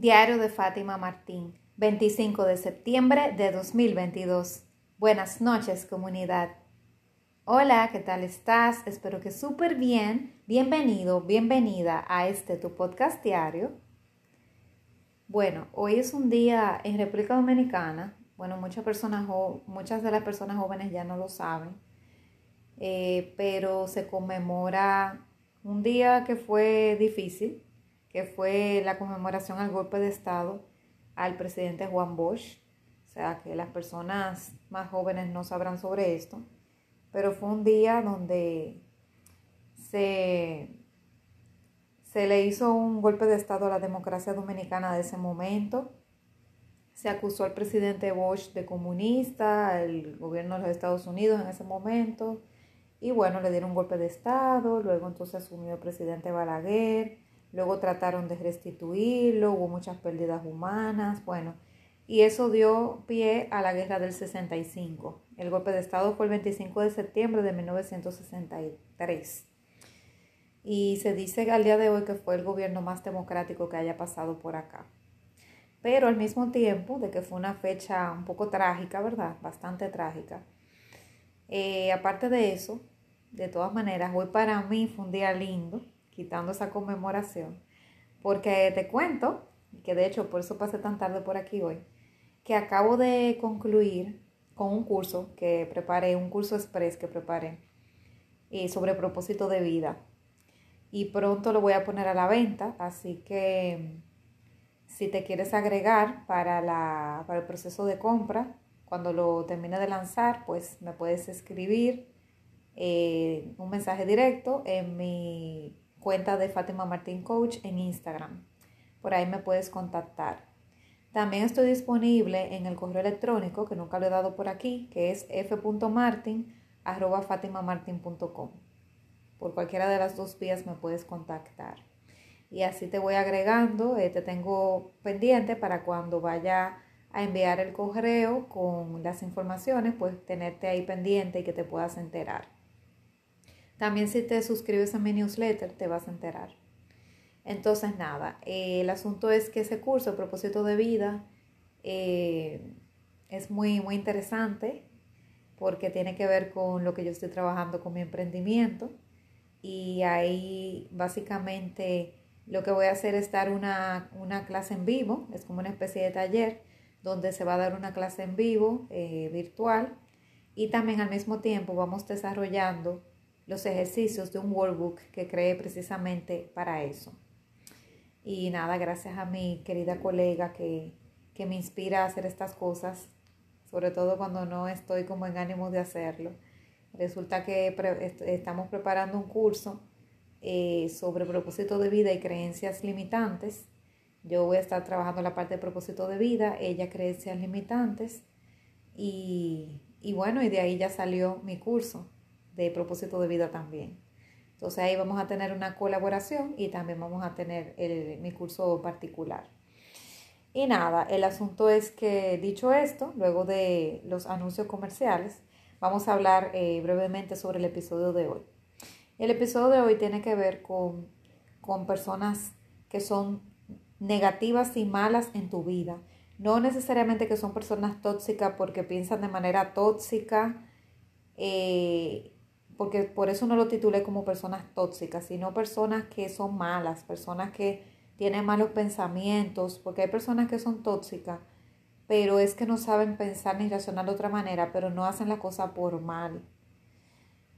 Diario de Fátima Martín, 25 de septiembre de 2022. Buenas noches, comunidad. Hola, ¿qué tal estás? Espero que súper bien. Bienvenido, bienvenida a este tu podcast diario. Bueno, hoy es un día en República Dominicana. Bueno, muchas personas, muchas de las personas jóvenes ya no lo saben, eh, pero se conmemora un día que fue difícil que fue la conmemoración al golpe de Estado al presidente Juan Bosch. O sea, que las personas más jóvenes no sabrán sobre esto, pero fue un día donde se, se le hizo un golpe de Estado a la democracia dominicana de ese momento. Se acusó al presidente Bosch de comunista, el gobierno de los Estados Unidos en ese momento. Y bueno, le dieron un golpe de Estado, luego entonces asumió el presidente Balaguer, luego trataron de restituirlo, hubo muchas pérdidas humanas, bueno, y eso dio pie a la guerra del 65. El golpe de Estado fue el 25 de septiembre de 1963. Y se dice al día de hoy que fue el gobierno más democrático que haya pasado por acá. Pero al mismo tiempo de que fue una fecha un poco trágica, ¿verdad? Bastante trágica. Eh, aparte de eso, de todas maneras, hoy para mí fue un día lindo quitando esa conmemoración, porque te cuento, que de hecho por eso pasé tan tarde por aquí hoy, que acabo de concluir con un curso que preparé, un curso express que preparé eh, sobre propósito de vida. Y pronto lo voy a poner a la venta, así que si te quieres agregar para, la, para el proceso de compra, cuando lo termine de lanzar, pues me puedes escribir eh, un mensaje directo en mi cuenta de Fátima Martín Coach en Instagram. Por ahí me puedes contactar. También estoy disponible en el correo electrónico, que nunca lo he dado por aquí, que es f.martin.fatimamartin.com. Por cualquiera de las dos vías me puedes contactar. Y así te voy agregando, eh, te tengo pendiente para cuando vaya a enviar el correo con las informaciones, pues tenerte ahí pendiente y que te puedas enterar. También si te suscribes a mi newsletter te vas a enterar. Entonces, nada, eh, el asunto es que ese curso, propósito de vida, eh, es muy, muy interesante porque tiene que ver con lo que yo estoy trabajando con mi emprendimiento. Y ahí básicamente lo que voy a hacer es dar una, clase en vivo, es como una especie de taller donde se va a dar una clase en vivo eh, virtual y también al mismo tiempo vamos desarrollando los ejercicios de un workbook que creé precisamente para eso. Y nada, gracias a mi querida colega que, me inspira a hacer estas cosas, sobre todo cuando no estoy como en ánimo de hacerlo. Resulta que estamos preparando un curso eh, sobre propósito de vida y creencias limitantes. Yo voy a estar trabajando la parte de propósito de vida, ella creencias limitantes. Y, y bueno, y de ahí ya salió mi curso de propósito de vida también. Entonces ahí vamos a tener una colaboración y también vamos a tener mi curso particular. Y nada, el asunto es que dicho esto, luego de los anuncios comerciales, vamos a hablar eh, brevemente sobre el episodio de hoy. El episodio de hoy tiene que ver con, con personas que son negativas y malas en tu vida. No necesariamente que son personas tóxicas porque piensan de manera tóxica eh, porque por eso no lo titulé como personas tóxicas, sino personas que son malas, personas que tienen malos pensamientos, porque hay personas que son tóxicas, pero es que no saben pensar ni razonar de otra manera, pero no hacen la cosa por mal.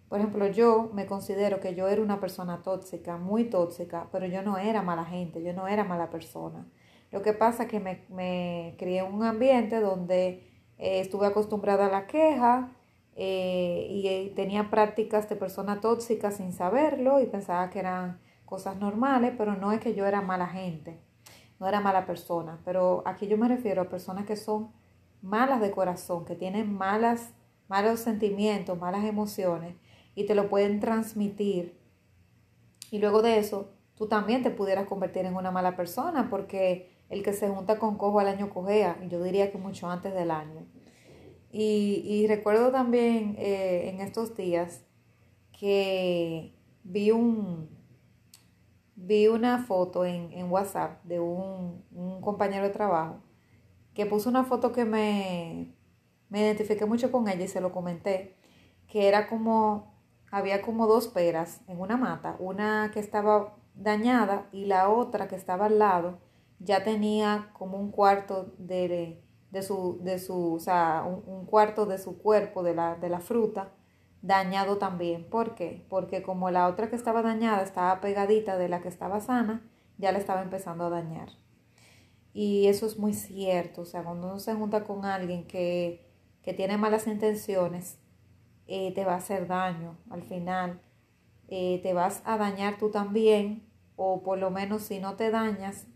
Por ejemplo, yo me considero que yo era una persona tóxica, muy tóxica, pero yo no era mala gente, yo no era mala persona. Lo que pasa es que me, me crié en un ambiente donde eh, estuve acostumbrada a la queja, eh, y eh, tenía prácticas de persona tóxica sin saberlo y pensaba que eran cosas normales, pero no es que yo era mala gente, no era mala persona, pero aquí yo me refiero a personas que son malas de corazón, que tienen malas, malos sentimientos, malas emociones y te lo pueden transmitir. Y luego de eso, tú también te pudieras convertir en una mala persona porque el que se junta con cojo al año cojea, y yo diría que mucho antes del año. Y, recuerdo también eh, en estos días que vi un, vi una foto en, en WhatsApp de un, un, compañero de trabajo que puso una foto que me, me identifiqué mucho con ella y se lo comenté, que era como, había como dos peras en una mata, una que estaba dañada y la otra que estaba al lado ya tenía como un cuarto de, de su, de su, o sea, un, un, cuarto de su cuerpo, de la, de la fruta, dañado también. ¿Por qué? Porque como la otra que estaba dañada estaba pegadita de la que estaba sana, ya le estaba empezando a dañar. Y eso es muy cierto, o sea, cuando uno se junta con alguien que, que tiene malas intenciones, eh, te va a hacer daño al final. Eh, te vas a dañar tú también, o por lo menos si no te dañas,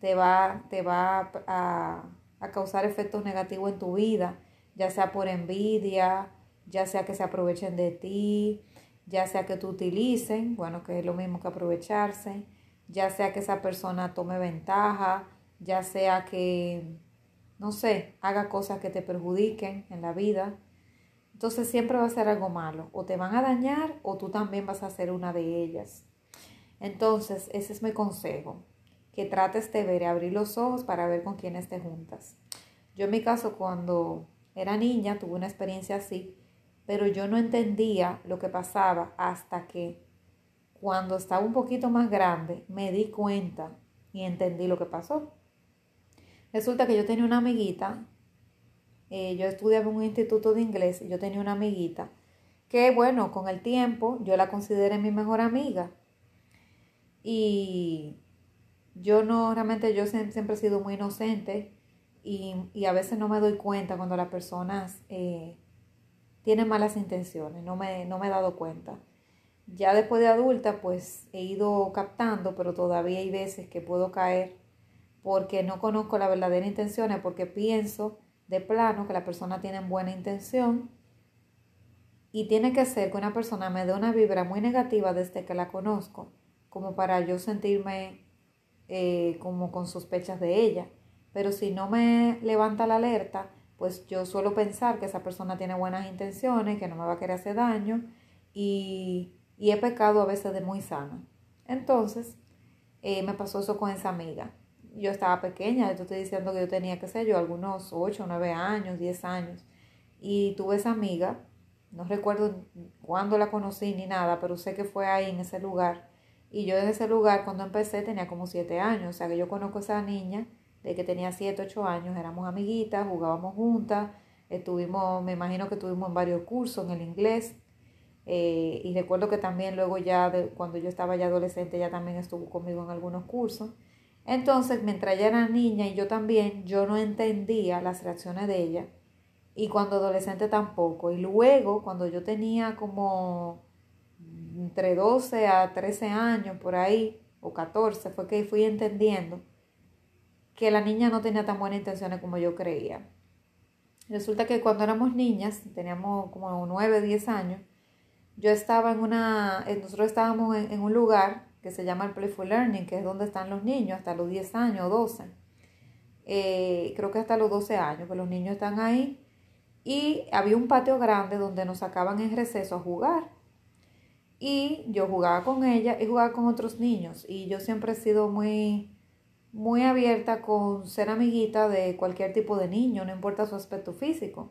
te va, te va a, a causar efectos negativos en tu vida, ya sea por envidia, ya sea que se aprovechen de ti, ya sea que tú utilicen, bueno, que es lo mismo que aprovecharse, ya sea que esa persona tome ventaja, ya sea que, no sé, haga cosas que te perjudiquen en la vida. Entonces siempre va a ser algo malo, o te van a dañar o tú también vas a ser una de ellas. Entonces, ese es mi consejo, que trates de ver y abrir los ojos para ver con quiénes te juntas. Yo en mi caso, cuando era niña, tuve una experiencia así pero yo no entendía lo que pasaba hasta que cuando estaba un poquito más grande me di cuenta y entendí lo que pasó. Resulta que yo tenía una amiguita, eh, yo estudiaba en un instituto de inglés y yo tenía una amiguita que bueno, con el tiempo yo la consideré mi mejor amiga. Y yo no, realmente yo siempre, he sido muy inocente y, y, a veces no me doy cuenta cuando las personas eh, tiene malas intenciones, no me, no me he dado cuenta. Ya después de adulta, pues he ido captando, pero todavía hay veces que puedo caer porque no conozco la verdadera intención, porque pienso de plano que la persona tiene buena intención y tiene que ser que una persona me dé una vibra muy negativa desde que la conozco, como para yo sentirme eh, como con sospechas de ella. Pero si no me levanta la alerta, pues yo suelo pensar que esa persona tiene buenas intenciones, que no me va a querer hacer daño y, y he pecado a veces de muy sana. Entonces, eh, me pasó eso con esa amiga. Yo estaba pequeña, yo estoy diciendo que yo tenía, qué sé yo, algunos 8, 9 años, 10 años. Y tuve esa amiga, no recuerdo cuándo la conocí ni nada, pero sé que fue ahí en ese lugar. Y yo en ese lugar, cuando empecé, tenía como 7 años. O sea que yo conozco a esa niña de que tenía 7, 8 años, éramos amiguitas, jugábamos juntas, estuvimos, me imagino que estuvimos en varios cursos en el inglés. Eh, y recuerdo que también luego ya, cuando yo estaba ya adolescente, ella también estuvo conmigo en algunos cursos. Entonces, mientras ella era niña y yo también, yo no entendía las reacciones de ella. Y cuando adolescente tampoco. Y luego, cuando yo tenía como entre 12 a 13 años por ahí, o 14, fue que fui entendiendo que la niña no tenía tan buenas intenciones como yo creía. Resulta que cuando éramos niñas, teníamos como 9, 10 años, yo estaba en una, eh, nosotros estábamos en, un lugar que se llama el Playful Learning, que es donde están los niños hasta los 10 años, 12. Eh, creo que hasta los 12 años, que los niños están ahí. Y había un patio grande donde nos sacaban en receso a jugar. Y yo jugaba con ella y jugaba con otros niños. Y yo siempre he sido muy muy abierta con ser amiguita de cualquier tipo de niño, no importa su aspecto físico.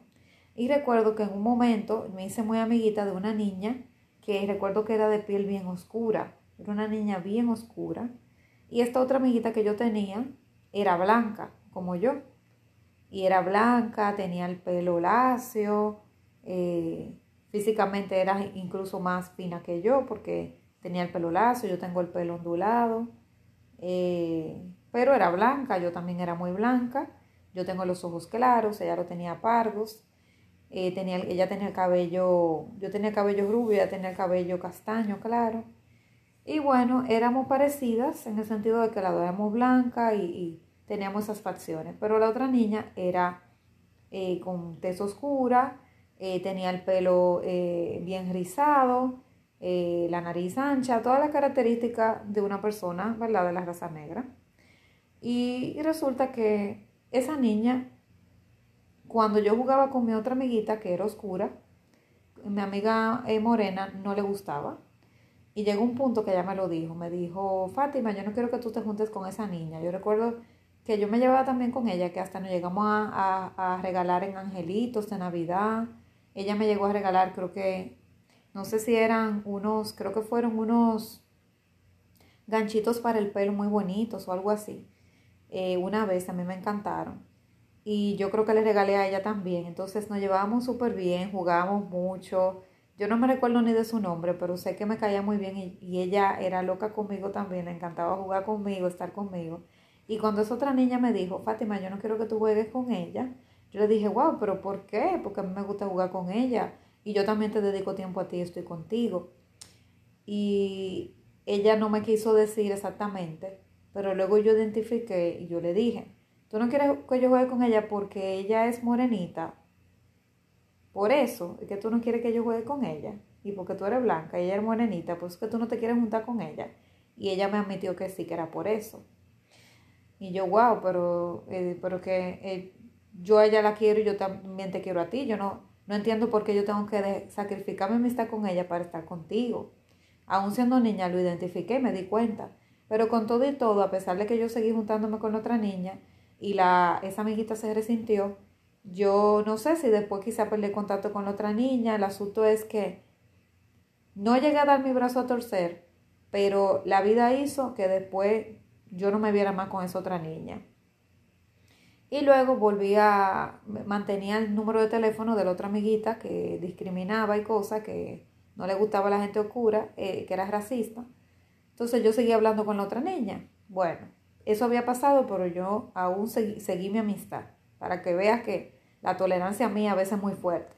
Y recuerdo que en un momento me hice muy amiguita de una niña que recuerdo que era de piel bien oscura, era una niña bien oscura. Y esta otra amiguita que yo tenía era blanca, como yo. Y era blanca, tenía el pelo lacio, eh, físicamente era incluso más fina que yo porque tenía el pelo lacio, yo tengo el pelo ondulado. Eh, pero era blanca, yo también era muy blanca, yo tengo los ojos claros, ella lo tenía pardos, eh, tenía, ella tenía el cabello, yo tenía el cabello rubio, ella tenía el cabello castaño claro. Y bueno, éramos parecidas en el sentido de que la dos éramos blanca y, teníamos esas facciones, pero la otra niña era eh, con tez oscura, eh, tenía el pelo bien rizado, la nariz ancha, todas las características de una persona, ¿verdad? De la raza negra. Y resulta que esa niña, cuando yo jugaba con mi otra amiguita, que era oscura, mi amiga eh, morena no le gustaba. Y llegó un punto que ella me lo dijo. Me dijo, Fátima, yo no quiero que tú te juntes con esa niña. Yo recuerdo que yo me llevaba también con ella, que hasta nos llegamos a, a, regalar en angelitos de Navidad. Ella me llegó a regalar, creo que, no sé si eran unos, creo que fueron unos ganchitos para el pelo muy bonitos o algo así. Eh, una vez a mí me encantaron. Y yo creo que le regalé a ella también. Entonces nos llevábamos súper bien, jugábamos mucho. Yo no me recuerdo ni de su nombre, pero sé que me caía muy bien y, y ella era loca conmigo también, le encantaba jugar conmigo, estar conmigo. Y cuando esa otra niña me dijo, Fátima, yo no quiero que tú juegues con ella, yo le dije, wow, pero ¿por qué? Porque a mí me gusta jugar con ella y yo también te dedico tiempo a ti, estoy contigo. Y ella no me quiso decir exactamente, pero luego yo identifiqué y yo le dije, tú no quieres que yo juegue con ella porque ella es morenita. Por eso es que tú no quieres que yo juegue con ella. Y porque tú eres blanca y ella es morenita, pues es que tú no te quieres juntar con ella. Y ella me admitió que sí, que era por eso. Y yo, wow, pero, eh, pero que eh, yo a ella la quiero y yo también te quiero a ti. Yo no, no entiendo por qué yo tengo que sacrificarme mi amistad con ella para estar contigo. Aún siendo niña lo identifiqué, me di cuenta. Pero con todo y todo, a pesar de que yo seguí juntándome con otra niña y la, esa amiguita se resintió, yo no sé si después quizá perdí contacto con la otra niña. El asunto es que no llegué a dar mi brazo a torcer, pero la vida hizo que después yo no me viera más con esa otra niña. Y luego volví a, mantenía el número de teléfono de la otra amiguita que discriminaba y cosas, que no le gustaba a la gente oscura, eh, que era racista. Entonces yo seguía hablando con la otra niña. Bueno, eso había pasado, pero yo aún seguí, mi amistad, para que veas que la tolerancia mía a veces es muy fuerte.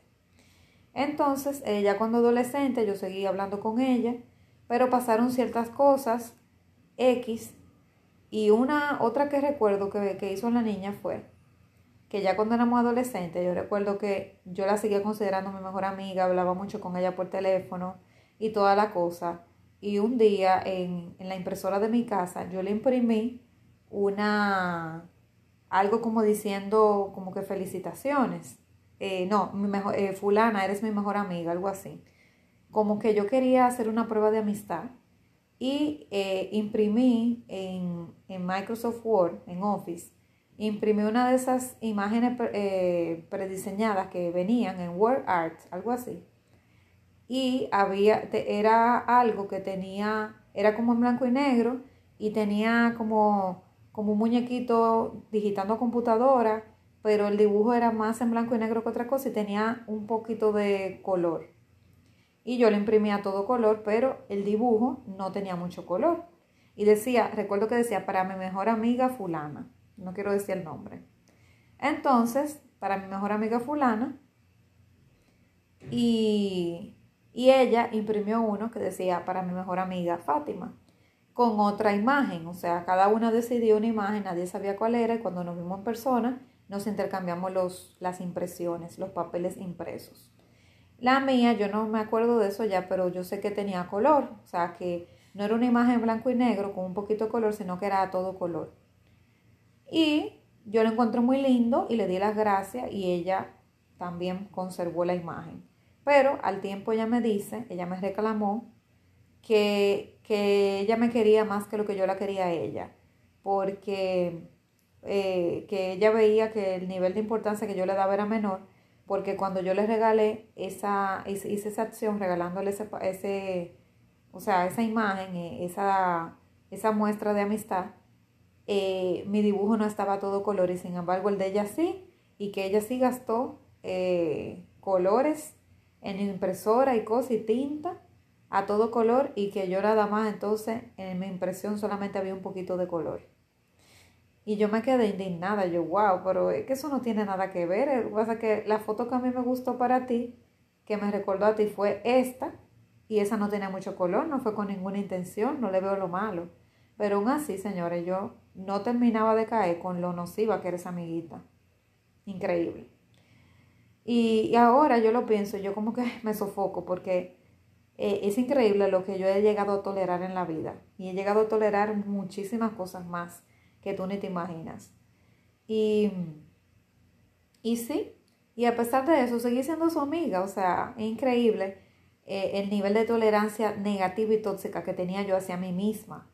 Entonces, ella cuando adolescente, yo seguí hablando con ella, pero pasaron ciertas cosas X. Y una otra que recuerdo que, que hizo la niña fue que ya cuando éramos adolescentes, yo recuerdo que yo la seguía considerando mi mejor amiga, hablaba mucho con ella por teléfono y toda la cosa. Y un día en, en la impresora de mi casa yo le imprimí una, algo como diciendo como que felicitaciones. Eh, no, mi mejor, eh, fulana, eres mi mejor amiga, algo así. Como que yo quería hacer una prueba de amistad y eh, imprimí en, en, Microsoft Word, en Office, imprimí una de esas imágenes prediseñadas que venían en Word Art, algo así y había, era algo que tenía, era como en blanco y negro y tenía como, como un muñequito digitando computadora, pero el dibujo era más en blanco y negro que otra cosa y tenía un poquito de color. Y yo le imprimía todo color, pero el dibujo no tenía mucho color. Y decía, recuerdo que decía, para mi mejor amiga fulana, no quiero decir el nombre. Entonces, para mi mejor amiga fulana, y y ella imprimió uno que decía para mi mejor amiga Fátima, con otra imagen, o sea, cada una decidió una imagen, nadie sabía cuál era y cuando nos vimos en persona nos intercambiamos los, las impresiones, los papeles impresos. La mía, yo no me acuerdo de eso ya, pero yo sé que tenía color, o sea, que no era una imagen blanco y negro con un poquito de color, sino que era todo color. Y yo lo encontré muy lindo y le di las gracias y ella también conservó la imagen. Pero al tiempo ella me dice, ella me reclamó que, que ella me quería más que lo que yo la quería a ella, porque eh, que ella veía que el nivel de importancia que yo le daba era menor, porque cuando yo le regalé esa, hice esa acción regalándole ese, ese o sea, esa imagen, eh, esa, esa muestra de amistad, eh, mi dibujo no estaba todo color y sin embargo el de ella sí, y que ella sí gastó colores en impresora y cosa y tinta a todo color y que yo nada más entonces en mi impresión solamente había un poquito de color. Y yo me quedé indignada, yo, wow, pero es que eso no tiene nada que ver. Lo que pasa es que la foto que a mí me gustó para ti, que me recordó a ti, fue esta, y esa no tenía mucho color, no fue con ninguna intención, no le veo lo malo. Pero aún así, señores, yo no terminaba de caer con lo nociva que eres amiguita. Increíble. Y, ahora yo lo pienso, yo como que me sofoco porque eh, es increíble lo que yo he llegado a tolerar en la vida. Y he llegado a tolerar muchísimas cosas más que tú ni te imaginas. Y, y sí, y a pesar de eso, seguí siendo su amiga, o sea, es increíble eh, el nivel de tolerancia negativa y tóxica que tenía yo hacia mí misma.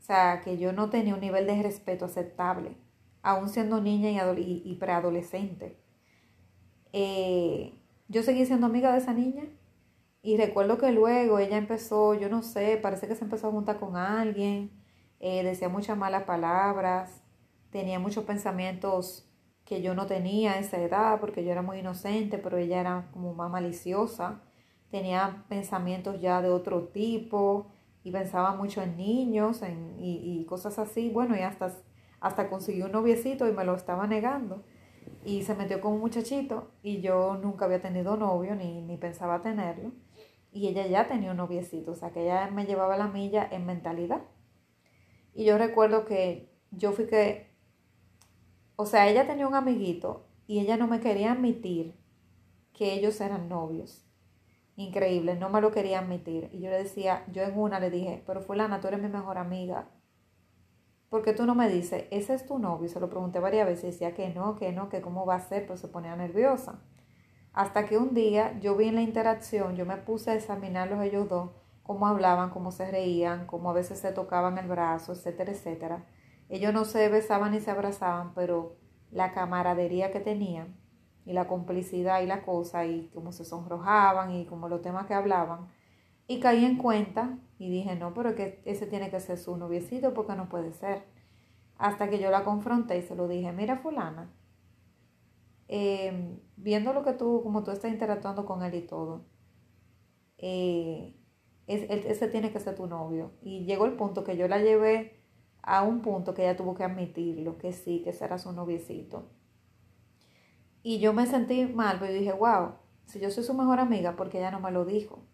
O sea, que yo no tenía un nivel de respeto aceptable, aún siendo niña y, preadolescente. Eh, yo seguí siendo amiga de esa niña y recuerdo que luego ella empezó, yo no sé, parece que se empezó a juntar con alguien, eh, decía muchas malas palabras, tenía muchos pensamientos que yo no tenía a esa edad porque yo era muy inocente, pero ella era como más maliciosa, tenía pensamientos ya de otro tipo y pensaba mucho en niños y, cosas así, bueno, y hasta, hasta consiguió un noviecito y me lo estaba negando. Y se metió con un muchachito y yo nunca había tenido novio ni, ni pensaba tenerlo. Y ella ya tenía un noviecito, o sea que ella me llevaba la milla en mentalidad. Y yo recuerdo que yo fui que, o sea, ella tenía un amiguito y ella no me quería admitir que ellos eran novios. Increíble, no me lo quería admitir. Y yo le decía, yo en una le dije, pero fulana, tú eres mi mejor amiga. ¿Por qué tú no me dices, ese es tu novio? Se lo pregunté varias veces decía que no, que no, que cómo va a ser, pues se ponía nerviosa. Hasta que un día yo vi en la interacción, yo me puse a examinarlos ellos dos, cómo hablaban, cómo se reían, cómo a veces se tocaban el brazo, etcétera, etcétera. Ellos no se besaban ni se abrazaban, pero la camaradería que tenían y la complicidad y la cosa y cómo se sonrojaban y como los temas que hablaban. Y caí en cuenta y dije, no, pero que ese tiene que ser su noviecito porque no puede ser. Hasta que yo la confronté y se lo dije, mira fulana, Em, viendo lo que tú, como tú estás interactuando con él y todo, eh, ese tiene que ser tu novio. Y llegó el punto que yo la llevé a un punto que ella tuvo que admitirlo, que sí, que será su noviecito. Y yo me sentí mal, pero dije, wow, si yo soy su mejor amiga, porque ella no me lo dijo?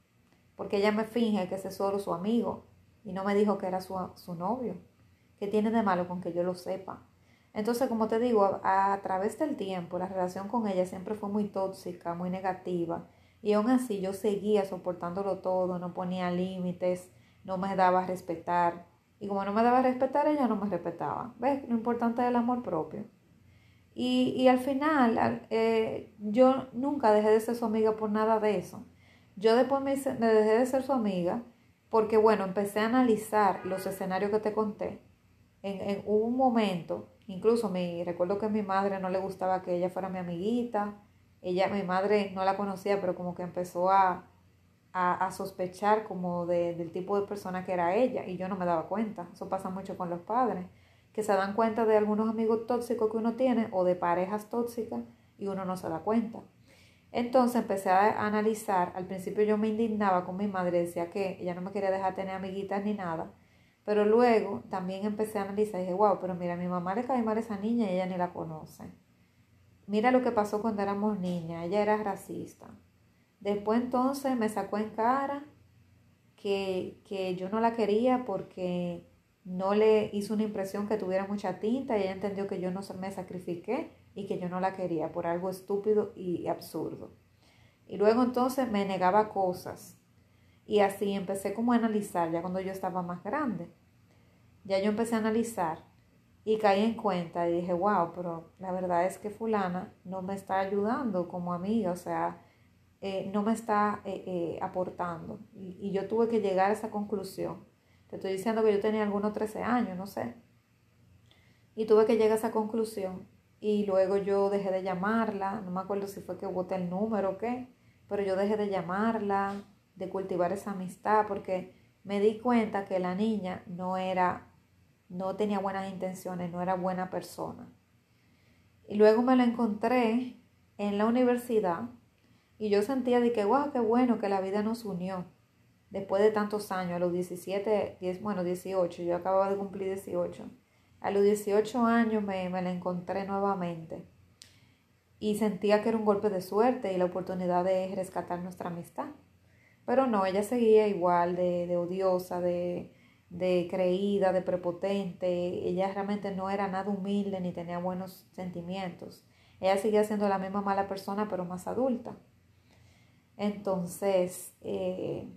Porque ella me finge que ese es solo su amigo y no me dijo que era su, su novio. ¿Qué tiene de malo con que yo lo sepa? Entonces, como te digo, a, través del tiempo la relación con ella siempre fue muy tóxica, muy negativa. Y aún así yo seguía soportándolo todo, no ponía límites, no me daba a respetar. Y como no me daba a respetar, ella no me respetaba. ¿Ves? Lo importante es el amor propio. Y, y al final, eh, yo nunca dejé de ser su amiga por nada de eso. Yo después me, dejé de ser su amiga porque, bueno, empecé a analizar los escenarios que te conté. En, en un momento Incluso me recuerdo que a mi madre no le gustaba que ella fuera mi amiguita. Ella, mi madre no la conocía, pero como que empezó a, a, sospechar como de, del tipo de persona que era ella y yo no me daba cuenta. Eso pasa mucho con los padres, que se dan cuenta de algunos amigos tóxicos que uno tiene o de parejas tóxicas y uno no se da cuenta. Entonces empecé a analizar, al principio yo me indignaba con mi madre, decía que ella no me quería dejar tener amiguitas ni nada, pero luego también empecé a analizar y dije, wow, pero mira, a mi mamá le cae mal a esa niña y ella ni la conoce. Mira lo que pasó cuando éramos niñas, ella era racista. Después entonces me sacó en cara que, que yo no la quería porque no le hizo una impresión que tuviera mucha tinta y ella entendió que yo no me sacrifiqué y que yo no la quería por algo estúpido y absurdo. Y luego entonces me negaba cosas y así empecé como a analizar ya cuando yo estaba más grande. Ya yo empecé a analizar y caí en cuenta y dije, wow, pero la verdad es que fulana no me está ayudando como amiga, o sea, eh, no me está eh, eh, aportando. Y, y, yo tuve que llegar a esa conclusión. Te estoy diciendo que yo tenía algunos 13 años, no sé. Y tuve que llegar a esa conclusión. Y luego yo dejé de llamarla, no me acuerdo si fue que boté el número o qué, pero yo dejé de llamarla, de cultivar esa amistad porque me di cuenta que la niña no era, no tenía buenas intenciones, no era buena persona. Y luego me la encontré en la universidad y yo sentía de que, wow, qué bueno que la vida nos unió. Después de tantos años, a los 17, 10, bueno, 18, yo acababa de cumplir 18. A los 18 años me, me la encontré nuevamente y sentía que era un golpe de suerte y la oportunidad de rescatar nuestra amistad. Pero no, ella seguía igual de, odiosa, de, de creída, de prepotente. Ella realmente no era nada humilde ni tenía buenos sentimientos. Ella seguía siendo la misma mala persona, pero más adulta. Entonces, eh,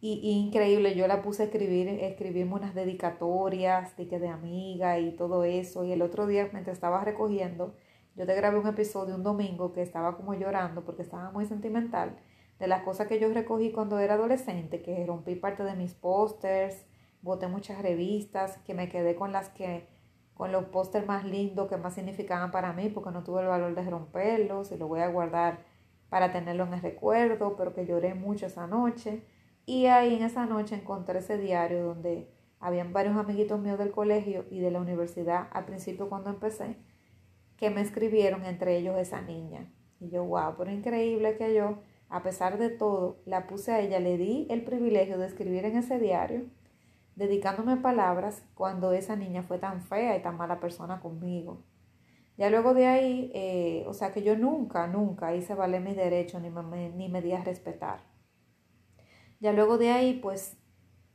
y, increíble, yo la puse a escribir, escribirme unas dedicatorias de que de amiga y todo eso. Y el otro día, mientras estaba recogiendo, yo te grabé un episodio un domingo que estaba como llorando porque estaba muy sentimental de las cosas que yo recogí cuando era adolescente, que rompí parte de mis pósters, boté muchas revistas, que me quedé con las que, con los pósters más lindos que más significaban para mí, porque no tuve el valor de romperlos y lo voy a guardar para tenerlo en el recuerdo, pero que lloré mucho esa noche. Y ahí en esa noche encontré ese diario donde habían varios amiguitos míos del colegio y de la universidad al principio cuando empecé, que me escribieron entre ellos esa niña. Y yo, wow, pero increíble que yo, a pesar de todo, la puse a ella, le di el privilegio de escribir en ese diario, dedicándome palabras cuando esa niña fue tan fea y tan mala persona conmigo. Ya luego de ahí, eh, o sea que yo nunca, nunca hice valer mis derechos ni me, ni me di a respetar. Ya luego de ahí, pues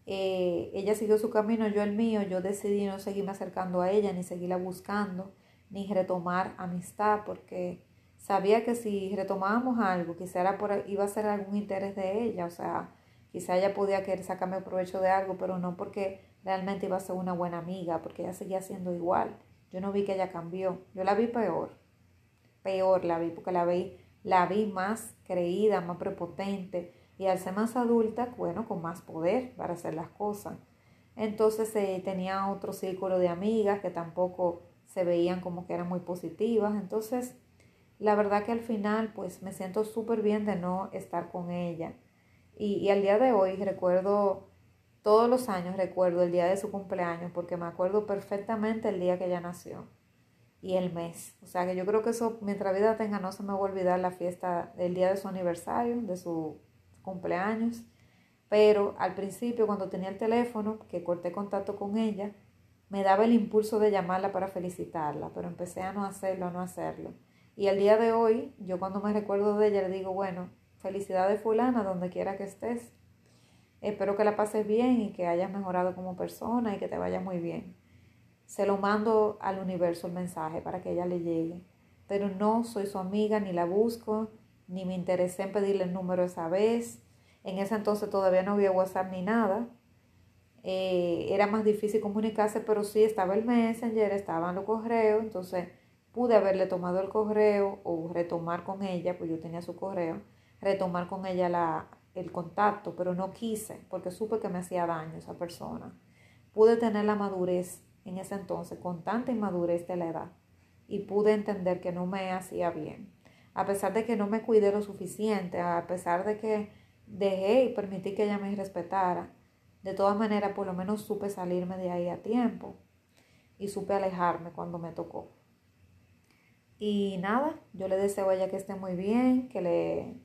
eh, ella siguió su camino, yo el mío, yo decidí no seguirme acercando a ella, ni seguirla buscando, ni retomar amistad, porque sabía que si retomábamos algo, quizá por, iba a ser algún interés de ella, o sea, quizá ella podía querer sacarme provecho de algo, pero no porque realmente iba a ser una buena amiga, porque ella seguía siendo igual. Yo no vi que ella cambió, yo la vi peor, peor la vi, porque la vi, la vi más creída, más prepotente, y al ser más adulta, bueno, con más poder para hacer las cosas. Entonces eh, tenía otro círculo de amigas que tampoco se veían como que eran muy positivas. Entonces, la verdad que al final, pues me siento súper bien de no estar con ella. Y, y al día de hoy recuerdo, todos los años recuerdo el día de su cumpleaños, porque me acuerdo perfectamente el día que ella nació y el mes. O sea que yo creo que eso, mientras vida tenga, no se me va a olvidar la fiesta, el día de su aniversario, de su cumpleaños, pero al principio cuando tenía el teléfono, que corté contacto con ella, me daba el impulso de llamarla para felicitarla, pero empecé a no hacerlo, a no hacerlo. Y el día de hoy, yo cuando me recuerdo de ella, le digo, bueno, felicidades fulana, donde quiera que estés. Espero que la pases bien y que hayas mejorado como persona y que te vaya muy bien. Se lo mando al universo el mensaje para que ella le llegue. Pero no soy su amiga, ni la busco, ni me interesé en pedirle el número esa vez. En ese entonces todavía no había WhatsApp ni nada. Eh, era más difícil comunicarse, pero sí estaba el Messenger, estaban los correos, entonces pude haberle tomado el correo o retomar con ella, pues yo tenía su correo, retomar con ella la, el contacto, pero no quise porque supe que me hacía daño esa persona. Pude tener la madurez en ese entonces, con tanta inmadurez de la edad, y pude entender que no me hacía bien a pesar de que no me cuidé lo suficiente, a pesar de que dejé y permití que ella me respetara, de todas maneras por lo menos supe salirme de ahí a tiempo y supe alejarme cuando me tocó. Y nada, yo le deseo a ella que esté muy bien, que le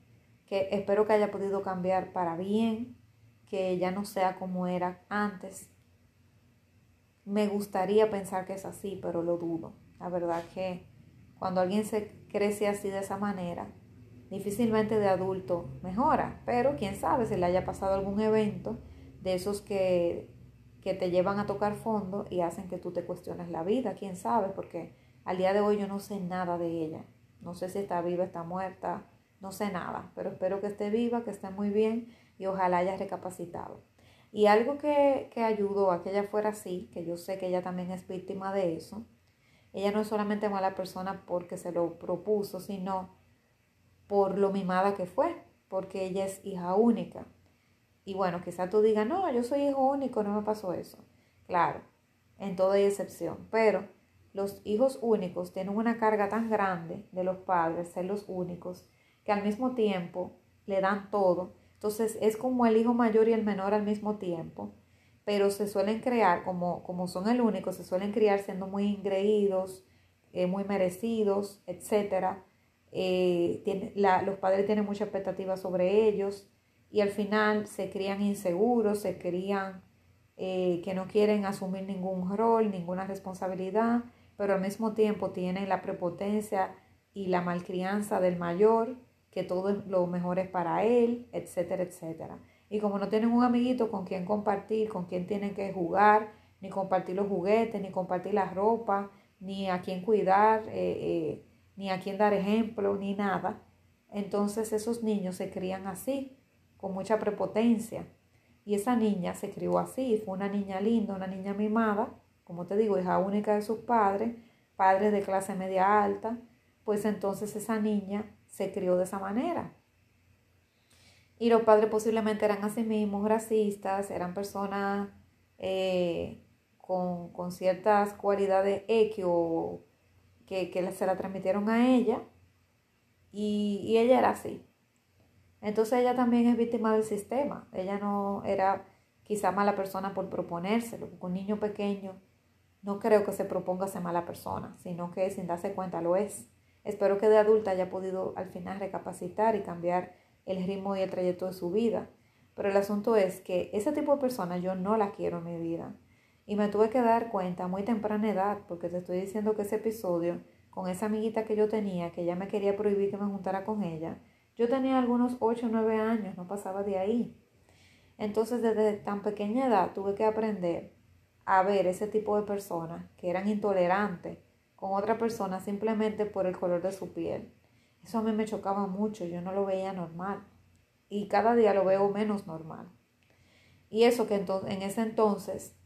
que espero que haya podido cambiar para bien, que ella no sea como era antes. Me gustaría pensar que es así, pero lo dudo. La verdad que cuando alguien se crece así de esa manera, difícilmente de adulto mejora, pero quién sabe si le haya pasado algún evento de esos que, que te llevan a tocar fondo y hacen que tú te cuestiones la vida, quién sabe, porque al día de hoy yo no sé nada de ella, no sé si está viva, está muerta, no sé nada, pero espero que esté viva, que esté muy bien y ojalá haya recapacitado. Y algo que, que ayudó a que ella fuera así, que yo sé que ella también es víctima de eso, ella no es solamente mala persona porque se lo propuso, sino por lo mimada que fue, porque ella es hija única. Y bueno, quizá tú digas, no, yo soy hijo único, no me pasó eso. Claro, en toda excepción, pero los hijos únicos tienen una carga tan grande de los padres, ser los únicos, que al mismo tiempo le dan todo. Entonces es como el hijo mayor y el menor al mismo tiempo pero se suelen crear, como, como son el único, se suelen criar siendo muy ingreídos, eh, muy merecidos, etc. Eh, los padres tienen mucha expectativa sobre ellos y al final se crían inseguros, se crían eh, que no quieren asumir ningún rol, ninguna responsabilidad, pero al mismo tiempo tienen la prepotencia y la malcrianza del mayor, que todo lo mejor es para él, etcétera, etcétera. Y como no tienen un amiguito con quien compartir, con quien tienen que jugar, ni compartir los juguetes, ni compartir la ropa, ni a quien cuidar, eh, eh, ni a quien dar ejemplo, ni nada, entonces esos niños se crían así, con mucha prepotencia. Y esa niña se crió así, fue una niña linda, una niña mimada, como te digo, hija única de sus padres, padres de clase media alta, pues entonces esa niña se crió de esa manera. Y los padres posiblemente eran así mismos racistas, eran personas eh, con, con, ciertas cualidades X que, que, se la transmitieron a ella y, y ella era así. Entonces ella también es víctima del sistema. Ella no era quizá mala persona por proponérselo, porque un niño pequeño no creo que se proponga ser mala persona, sino que sin darse cuenta lo es. Espero que de adulta haya podido al final recapacitar y cambiar el ritmo y el trayecto de su vida. Pero el asunto es que ese tipo de persona yo no la quiero en mi vida. Y me tuve que dar cuenta a muy temprana edad, porque te estoy diciendo que ese episodio con esa amiguita que yo tenía, que ella me quería prohibir que me juntara con ella, yo tenía algunos 8 o 9 años, no pasaba de ahí. Entonces desde tan pequeña edad tuve que aprender a ver ese tipo de personas que eran intolerantes con otra persona simplemente por el color de su piel. Eso a mí me chocaba mucho, yo no lo veía normal y cada día lo veo menos normal. Y eso que en ese entonces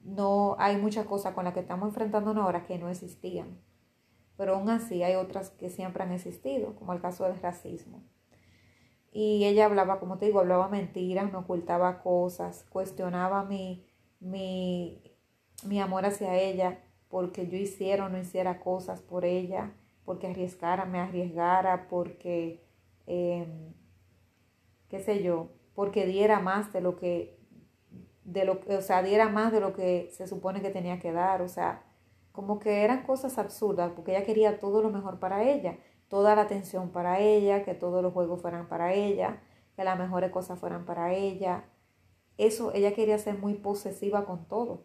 no hay muchas cosas con las que estamos enfrentándonos ahora que no existían. Pero aún así hay otras que siempre han existido, como el caso del racismo. Y ella hablaba, como te digo, hablaba mentiras, me ocultaba cosas, cuestionaba mi, mi, mi amor hacia ella porque yo hiciera o no hiciera cosas por ella, porque arriesgara, me arriesgara, porque, em, qué sé yo, porque diera más de lo que, de lo, o sea, diera más de lo que se supone que tenía que dar, o sea, como que eran cosas absurdas, porque ella quería todo lo mejor para ella, toda la atención para ella, que todos los juegos fueran para ella, que las mejores cosas fueran para ella, eso, ella quería ser muy posesiva con todo.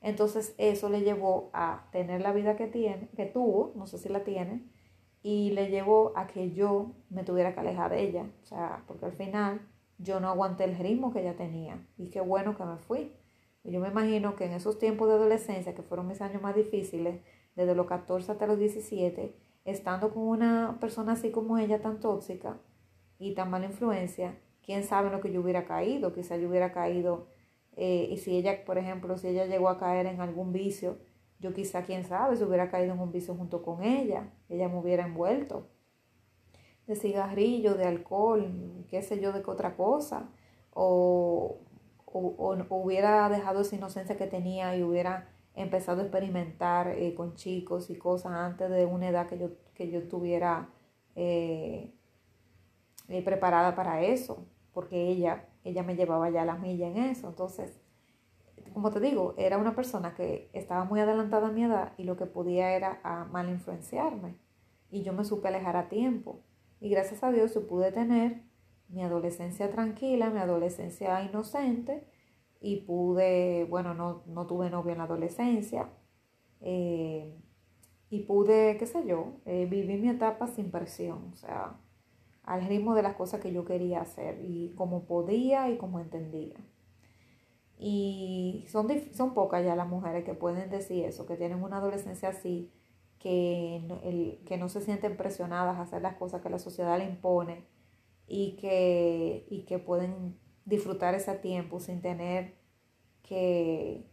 Entonces eso le llevó a tener la vida que tiene, que tuvo, no sé si la tiene, y le llevó a que yo me tuviera que alejar de ella. O sea, porque al final yo no aguanté el ritmo que ella tenía. Y qué bueno que me fui. Yo me imagino que en esos tiempos de adolescencia, que fueron mis años más difíciles, desde los 14 hasta los 17, estando con una persona así como ella, tan tóxica y tan mala influencia, quién sabe lo que yo hubiera caído, quizá yo hubiera caído, eh, y si ella, por ejemplo, si ella llegó a caer en algún vicio, yo quizá, quién sabe, si hubiera caído en un vicio junto con ella, ella me hubiera envuelto de cigarrillo, de alcohol, qué sé yo, de qué otra cosa, o, o, hubiera dejado esa inocencia que tenía y hubiera empezado a experimentar eh, con chicos y cosas antes de una edad que yo, que yo estuviera eh, preparada para eso porque ella, ella me llevaba ya la milla en eso. Entonces, como te digo, era una persona que estaba muy adelantada a mi edad y lo que podía era a mal influenciarme. Y yo me supe alejar a tiempo. Y gracias a Dios yo pude tener mi adolescencia tranquila, mi adolescencia inocente y pude, bueno, no, no tuve novio en la adolescencia eh, y pude, qué sé yo, eh, vivir mi etapa sin presión. O sea, al ritmo de las cosas que yo quería hacer y como podía y como entendía. Y son, son pocas ya las mujeres que pueden decir eso, que tienen una adolescencia así, que, el, que no se sienten presionadas a hacer las cosas que la sociedad le impone y que, y que pueden disfrutar ese tiempo sin tener que,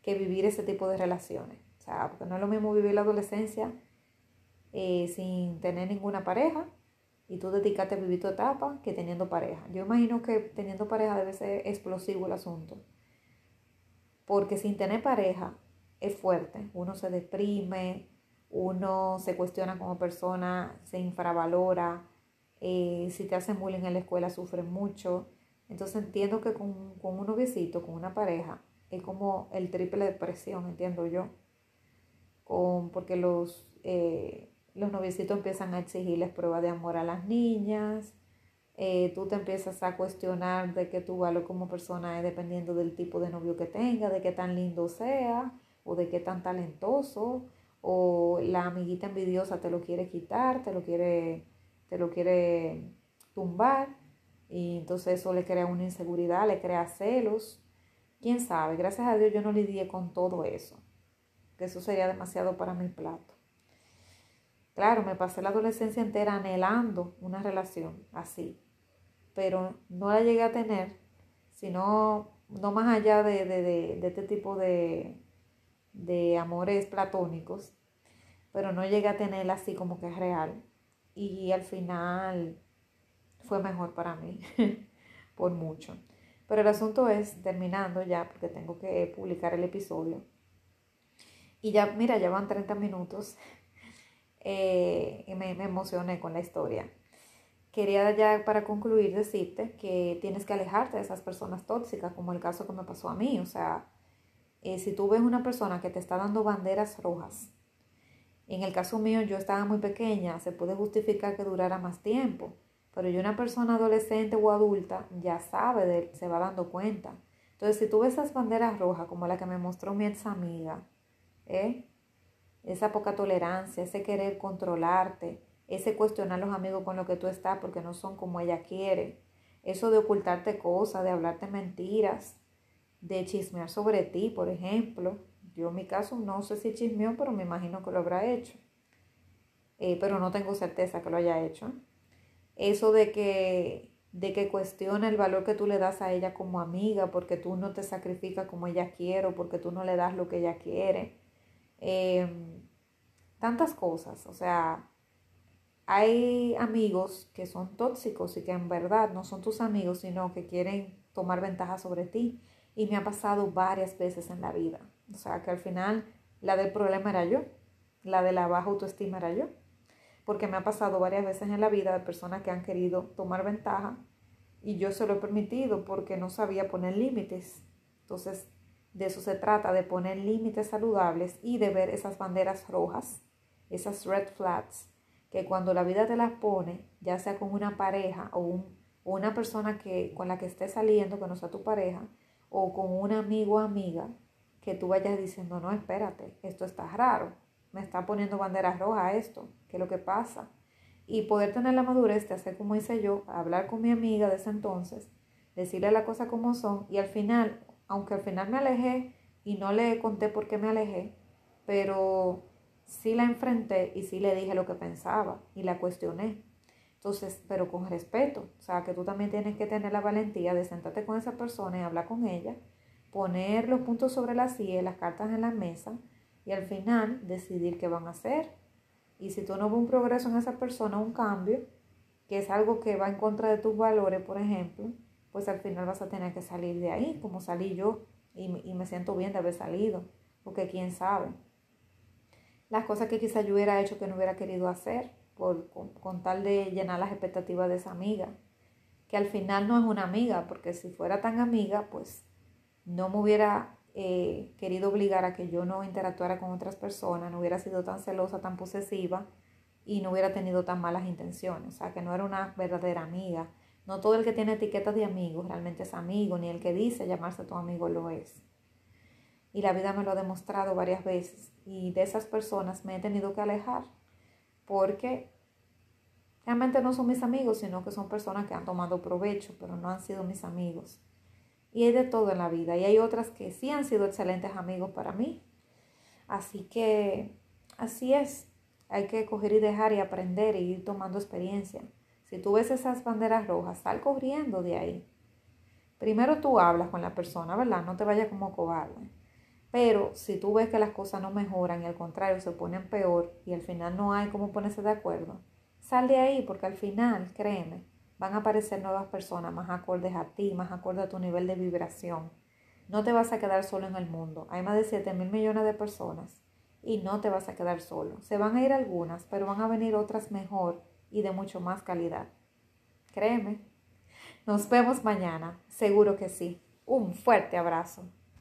que vivir ese tipo de relaciones. O sea, porque no es lo mismo vivir la adolescencia eh, sin tener ninguna pareja y tú dedicarte a vivir tu etapa que teniendo pareja. Yo imagino que teniendo pareja debe ser explosivo el asunto. Porque sin tener pareja es fuerte. Uno se deprime, uno se cuestiona como persona, se infravalora. Eh, si te hacen bullying en la escuela sufren mucho. Entonces entiendo que con, con un noviecito, con una pareja, es como el triple de presión, entiendo yo. Con, porque los... Eh, los noviecitos empiezan a exigirles pruebas de amor a las niñas, eh, tú te empiezas a cuestionar de que tu valor como persona es dependiendo del tipo de novio que tenga, de qué tan lindo sea, o de qué tan talentoso, o la amiguita envidiosa te lo quiere quitar, te lo quiere, te lo quiere tumbar, y entonces eso le crea una inseguridad, le crea celos. Quién sabe, gracias a Dios yo no lidié con todo eso, que eso sería demasiado para mi plato. Claro, me pasé la adolescencia entera anhelando una relación así, pero no la llegué a tener, sino no más allá de, de, este tipo de, de amores platónicos, pero no llegué a tenerla así como que es real. Y al final fue mejor para mí, por mucho. Pero el asunto es, terminando ya, porque tengo que publicar el episodio. Y ya, mira, ya van 30 minutos. Eh, me emocioné con la historia. Quería ya para concluir decirte que tienes que alejarte de esas personas tóxicas, como el caso que me pasó a mí. O sea, eh, si tú ves una persona que te está dando banderas rojas, en el caso mío yo estaba muy pequeña, se puede justificar que durara más tiempo, pero yo una persona adolescente o adulta ya sabe, de, se va dando cuenta. Entonces, si tú ves esas banderas rojas como la que me mostró mi ex amiga, ¿eh? Esa poca tolerancia, ese querer controlarte, ese cuestionar a los amigos con los que tú estás porque no son como ella quiere, eso de ocultarte cosas, de hablarte mentiras, de chismear sobre ti, por ejemplo. Yo en mi caso no sé si chismeó, pero me imagino que lo habrá hecho. Eh, pero no tengo certeza que lo haya hecho. Eso de que, de que cuestiona el valor que tú le das a ella como amiga, porque tú no te sacrificas como ella quiere, o porque tú no le das lo que ella quiere. Em, tantas cosas. O sea, hay amigos que son tóxicos y que en verdad no son tus amigos, sino que quieren tomar ventaja sobre ti. Y me ha pasado varias veces en la vida. O sea, que al final la del problema era yo, la de la baja autoestima era yo. Porque me ha pasado varias veces en la vida de personas que han querido tomar ventaja y yo se lo he permitido porque no sabía poner límites. Entonces, de eso se trata, de poner límites saludables y de ver esas banderas rojas, esas red flags, que cuando la vida te las pone, ya sea con una pareja o, un, o una persona que, con la que estés saliendo, que no sea tu pareja, o con un amigo o amiga, que tú vayas diciendo, no, espérate, esto está raro, me está poniendo banderas rojas esto, ¿qué es lo que pasa? Y poder tener la madurez de hacer como hice yo, hablar con mi amiga de ese entonces, decirle la cosa como son y al final, aunque al final me alejé y no le conté por qué me alejé, pero sí la enfrenté y sí le dije lo que pensaba y la cuestioné. Entonces, pero con respeto, o sea, que tú también tienes que tener la valentía de sentarte con esa persona y hablar con ella, poner los puntos sobre la silla, las cartas en la mesa y al final decidir qué van a hacer. Y si tú no ves un progreso en esa persona, un cambio, que es algo que va en contra de tus valores, por ejemplo, pues al final vas a tener que salir de ahí, como salí yo, y, y me siento bien de haber salido, porque quién sabe. Las cosas que quizá yo hubiera hecho que no hubiera querido hacer, por, con, tal de llenar las expectativas de esa amiga, que al final no es una amiga, porque si fuera tan amiga, pues no me hubiera eh, querido obligar a que yo no interactuara con otras personas, no hubiera sido tan celosa, tan posesiva y no hubiera tenido tan malas intenciones, o sea, que no era una verdadera amiga. No todo el que tiene etiquetas de amigos realmente es amigo, ni el que dice llamarse tu amigo lo es. Y la vida me lo ha demostrado varias veces y de esas personas me he tenido que alejar porque realmente no son mis amigos, sino que son personas que han tomado provecho, pero no han sido mis amigos. Y hay de todo en la vida. Y hay otras que sí han sido excelentes amigos para mí. Así que así es. Hay que coger y dejar y aprender y ir tomando experiencia. Si tú ves esas banderas rojas, sal corriendo de ahí. Primero tú hablas con la persona, ¿verdad? No te vayas como cobarde. Pero si tú ves que las cosas no mejoran y al contrario se ponen peor y al final no hay cómo ponerse de acuerdo, sal de ahí porque al final, créeme, van a aparecer nuevas personas más acordes a ti, más acordes a tu nivel de vibración. No te vas a quedar solo en el mundo. Hay más de 7 mil millones de personas y no te vas a quedar solo. Se van a ir algunas, pero van a venir otras mejor y de mucho más calidad. Créeme. Nos vemos mañana, seguro que sí. Un fuerte abrazo.